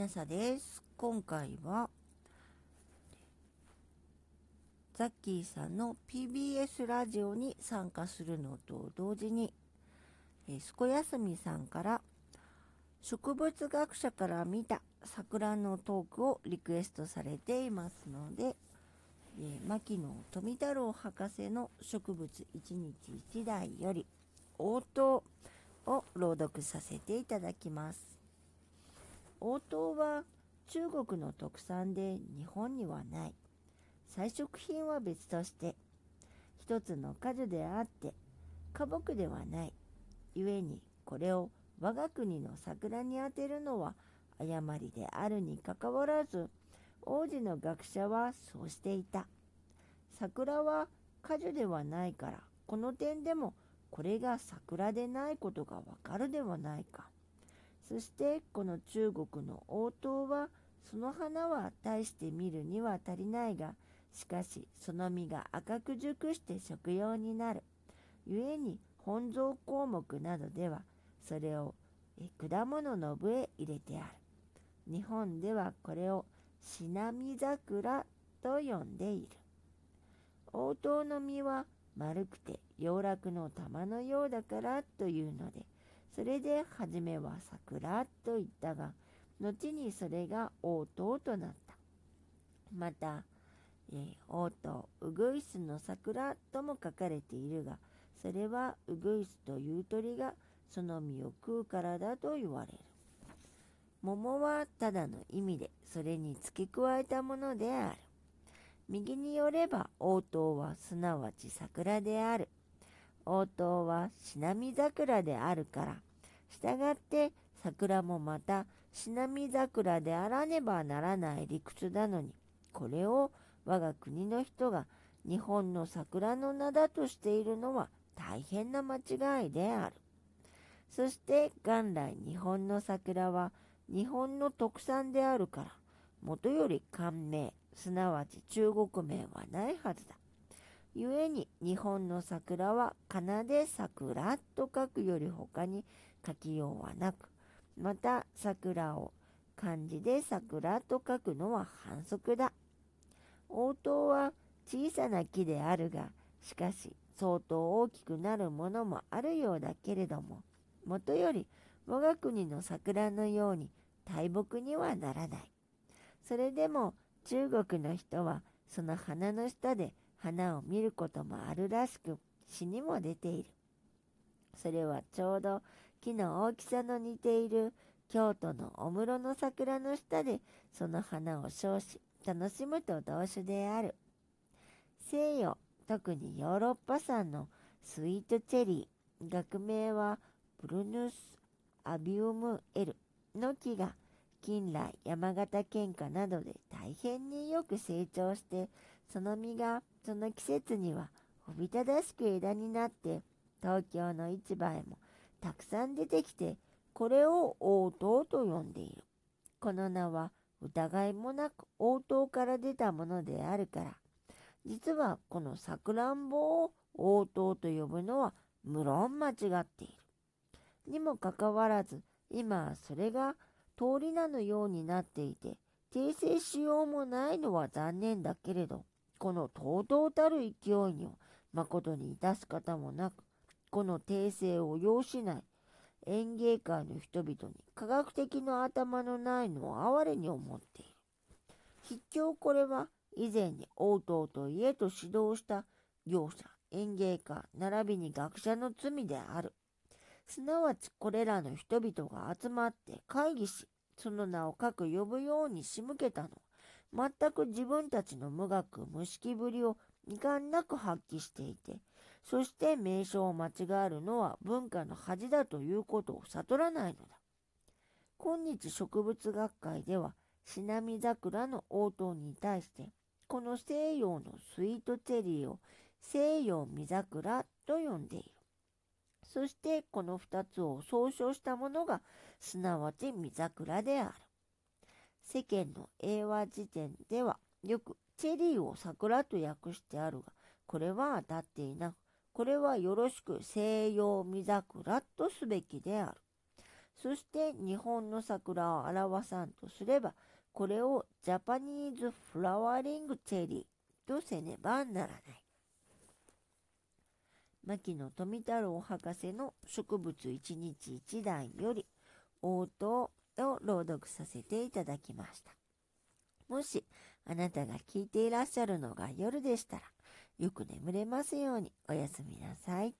なさです。今回は、ザッキーさんの PBS ラジオに参加するのと同時に、えー、すこやすみさんから、植物学者から見た桜のトークをリクエストされていますので、えー、牧野富太郎博士の植物一日一台より応答を朗読させていただきます。応答は中国の特産で日本にはない。彩色品は別として、一つの果樹であって、花木ではない。故にこれを我が国の桜に当てるのは誤りであるにかかわらず、王子の学者はそうしていた。桜は果樹ではないから、この点でもこれが桜でないことがわかるではないか。そしてこの中国の応答はその花は大して見るには足りないがしかしその実が赤く熟して食用になる。故に本草項目などではそれを果物の部へ入れてある。日本ではこれをしなみ桜と呼んでいる。応答の実は丸くて洋楽の玉のようだからというのでそれで初めは桜と言ったが、後にそれが応答となった。また、えー、応答、ウグイスの桜とも書かれているが、それはウグイスという鳥がその実を食うからだと言われる。桃はただの意味で、それに付け加えたものである。右によれば応答はすなわち桜である。応答はしなみ桜であるから、したがって桜もまたしなみ桜であらねばならない理屈なのに、これを我が国の人が日本の桜の名だとしているのは大変な間違いである。そして元来日本の桜は日本の特産であるから、もとより漢名、すなわち中国名はないはずだ。故に日本の桜は仮名で桜と書くより他に書きようはなく、また桜を漢字で桜と書くのは反則だ。応答は小さな木であるが、しかし相当大きくなるものもあるようだけれども、もとより我が国の桜のように大木にはならない。それでも中国の人はその花の下で花を見ることもあるらしく詩にも出ている。それはちょうど木の大きさの似ている京都のお室の桜の下でその花を称し楽しむと同種である。西洋、特にヨーロッパ産のスイートチェリー、学名はブルヌス・アビウム・エルの木が近来山形県下などで大変によく成長してその実がその季節にはおびただしく枝になって東京の市場へもたくさん出てきてこれを応答と呼んでいる。この名は疑いもなく応答から出たものであるから実はこのさくらんぼを応答と呼ぶのは無論間違っている。にもかかわらず今はそれが通り名のようになっていて訂正しようもないのは残念だけれどこのとうとうたる勢いには誠に致す方もなく、この訂正を要しない園芸界の人々に科学的の頭のないのを哀れに思っている。筆教これは以前に応答と家と指導した業者、園芸家、並びに学者の罪である。すなわちこれらの人々が集まって会議し、その名を各呼ぶように仕向けたの、全く自分たちの無学無識ぶりを遺憾なく発揮していて、そして名称を間違えるのは文化の恥だということを悟らないのだ。今日植物学会では、シナミ桜の応答に対して、この西洋のスイートチェリーを西洋見桜と呼んでいる。そしてこの二つを総称したものが、すなわち見桜である。世間の英和辞典ではよくチェリーを桜と訳してあるが、これは当たっていなく、これはよろしく西洋見桜とすべきである。そして日本の桜を表さんとすれば、これをジャパニーズフラワーリングチェリーとせねばならない。牧野富太郎博士の植物一日一台より応答を朗読させていただきました。もしあなたが聞いていらっしゃるのが夜でしたら、よく眠れますようにおやすみなさい。